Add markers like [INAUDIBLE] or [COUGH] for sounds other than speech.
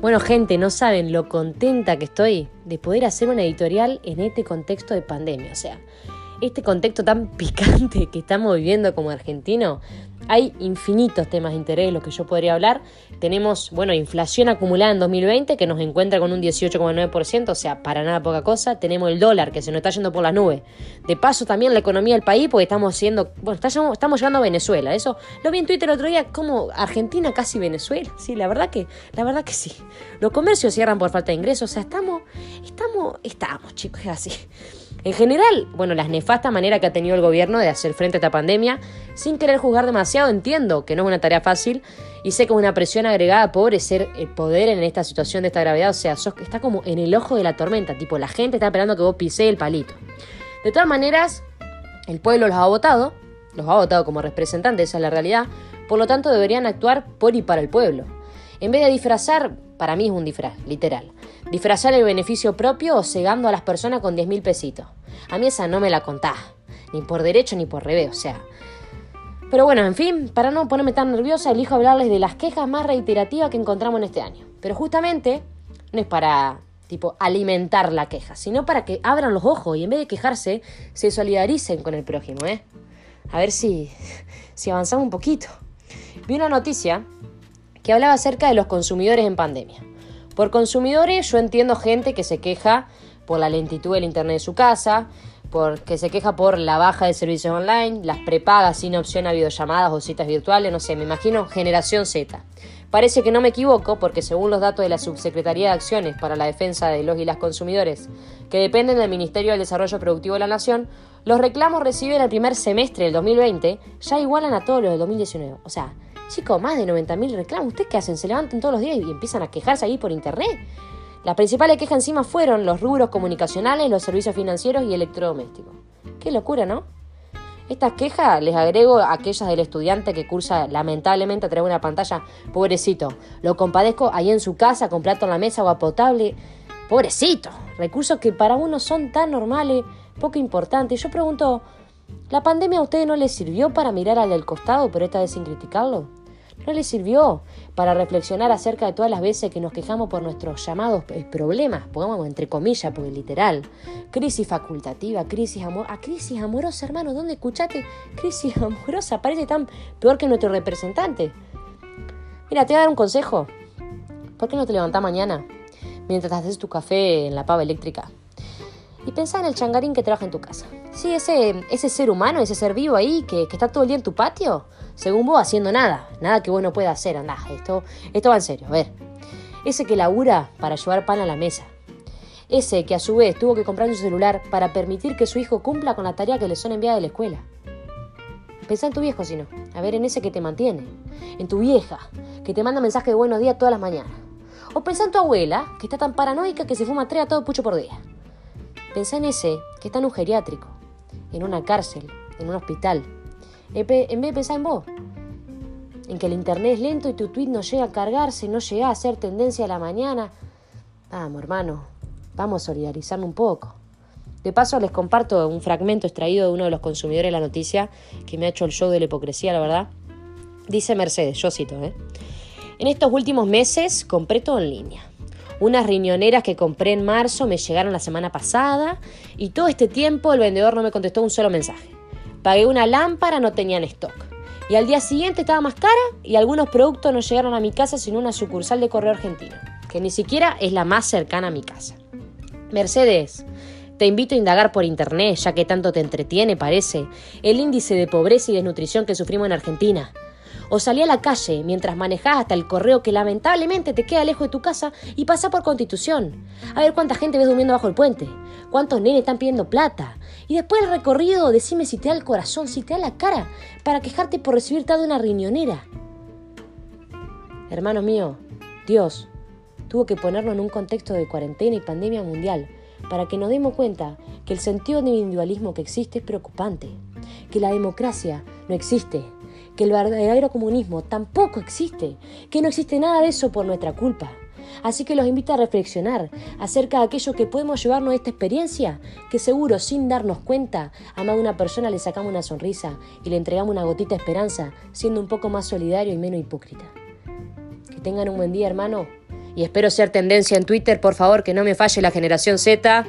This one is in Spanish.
Bueno, gente, no saben lo contenta que estoy de poder hacer una editorial en este contexto de pandemia. O sea, este contexto tan [LAUGHS] picante que estamos viviendo como argentino, hay infinitos temas de interés de los que yo podría hablar. Tenemos, bueno, inflación acumulada en 2020 que nos encuentra con un 18,9%, o sea, para nada poca cosa. Tenemos el dólar que se nos está yendo por las nubes. De paso también la economía del país porque estamos siendo, bueno, estamos llegando a Venezuela. Eso lo vi en Twitter el otro día como Argentina casi Venezuela. Sí, la verdad que, la verdad que sí. Los comercios cierran por falta de ingresos, o sea, estamos, estamos, estamos, chicos, es así. En general, bueno, la nefasta manera que ha tenido el gobierno de hacer frente a esta pandemia, sin querer juzgar demasiado, entiendo que no es una tarea fácil y sé que es una presión agregada pobre ser el poder en esta situación de esta gravedad, o sea, está como en el ojo de la tormenta, tipo, la gente está esperando que vos pisé el palito. De todas maneras, el pueblo los ha votado, los ha votado como representantes, esa es la realidad, por lo tanto deberían actuar por y para el pueblo. En vez de disfrazar, para mí es un disfraz, literal. Disfrazar el beneficio propio o cegando a las personas con 10 mil pesitos. A mí esa no me la contás, ni por derecho ni por revés, o sea. Pero bueno, en fin, para no ponerme tan nerviosa, elijo hablarles de las quejas más reiterativas que encontramos en este año. Pero justamente no es para, tipo, alimentar la queja, sino para que abran los ojos y en vez de quejarse, se solidaricen con el prójimo, ¿eh? A ver si, si avanzamos un poquito. Vi una noticia que hablaba acerca de los consumidores en pandemia. Por consumidores yo entiendo gente que se queja por la lentitud del internet de su casa, porque se queja por la baja de servicios online, las prepagas sin opción a videollamadas o citas virtuales, no sé, me imagino generación Z. Parece que no me equivoco porque según los datos de la Subsecretaría de Acciones para la Defensa de los y las Consumidores, que dependen del Ministerio del Desarrollo Productivo de la Nación, los reclamos recibidos en el primer semestre del 2020 ya igualan a todos los del 2019. O sea, Chicos, más de 90.000 reclamos. ¿Ustedes qué hacen? ¿Se levantan todos los días y empiezan a quejarse ahí por internet? Las principales quejas encima fueron los rubros comunicacionales, los servicios financieros y electrodomésticos. Qué locura, ¿no? Estas quejas les agrego aquellas del estudiante que cursa lamentablemente a través de una pantalla. Pobrecito, lo compadezco ahí en su casa con plato en la mesa, agua potable. Pobrecito, recursos que para uno son tan normales, poco importantes. Yo pregunto, ¿La pandemia a ustedes no les sirvió para mirar al del costado, pero esta vez sin criticarlo? ¿No les sirvió para reflexionar acerca de todas las veces que nos quejamos por nuestros llamados eh, problemas, pongamos entre comillas, porque literal? Crisis facultativa, crisis amor, a crisis amorosa, hermano, ¿dónde escuchaste? Crisis [LAUGHS] amorosa, parece tan peor que nuestro representante. Mira, te voy a dar un consejo. ¿Por qué no te levantás mañana mientras haces tu café en la pava eléctrica? Y pensá en el changarín que trabaja en tu casa. Sí, ese, ese ser humano, ese ser vivo ahí que, está todo el día en tu patio, según vos haciendo nada, nada que vos no puedas hacer, andá, esto, esto va en serio, a ver. Ese que labura para llevar pan a la mesa. Ese que a su vez tuvo que comprar su celular para permitir que su hijo cumpla con la tarea que le son enviadas de la escuela. Pensá en tu viejo, si no. A ver, en ese que te mantiene. En tu vieja, que te manda mensajes de buenos días todas las mañanas. O pensá en tu abuela, que está tan paranoica que se fuma tres a todo pucho por día. Pensá en ese que está en un geriátrico, en una cárcel, en un hospital. En vez de pensar en vos, en que el internet es lento y tu tweet no llega a cargarse, no llega a ser tendencia a la mañana. Vamos, hermano, vamos a solidarizarnos un poco. De paso, les comparto un fragmento extraído de uno de los consumidores de la noticia que me ha hecho el show de la hipocresía, la verdad. Dice Mercedes, yo cito, ¿eh? En estos últimos meses compré todo en línea. Unas riñoneras que compré en marzo me llegaron la semana pasada y todo este tiempo el vendedor no me contestó un solo mensaje. Pagué una lámpara, no tenían stock. Y al día siguiente estaba más cara y algunos productos no llegaron a mi casa sino una sucursal de correo argentino, que ni siquiera es la más cercana a mi casa. Mercedes, te invito a indagar por internet, ya que tanto te entretiene, parece, el índice de pobreza y desnutrición que sufrimos en Argentina o salí a la calle mientras manejás hasta el correo que lamentablemente te queda lejos de tu casa y pasa por Constitución. A ver cuánta gente ves durmiendo bajo el puente, cuántos nenes están pidiendo plata. Y después del recorrido, decime si te da el corazón, si te da la cara para quejarte por recibir de una riñonera. Hermano mío, Dios tuvo que ponerlo en un contexto de cuarentena y pandemia mundial para que nos demos cuenta que el sentido de individualismo que existe es preocupante, que la democracia no existe, que el verdadero comunismo tampoco existe, que no existe nada de eso por nuestra culpa. Así que los invito a reflexionar acerca de aquello que podemos llevarnos de esta experiencia, que seguro sin darnos cuenta a más de una persona le sacamos una sonrisa y le entregamos una gotita de esperanza, siendo un poco más solidario y menos hipócrita. Que tengan un buen día, hermano, y espero ser tendencia en Twitter, por favor, que no me falle la generación Z.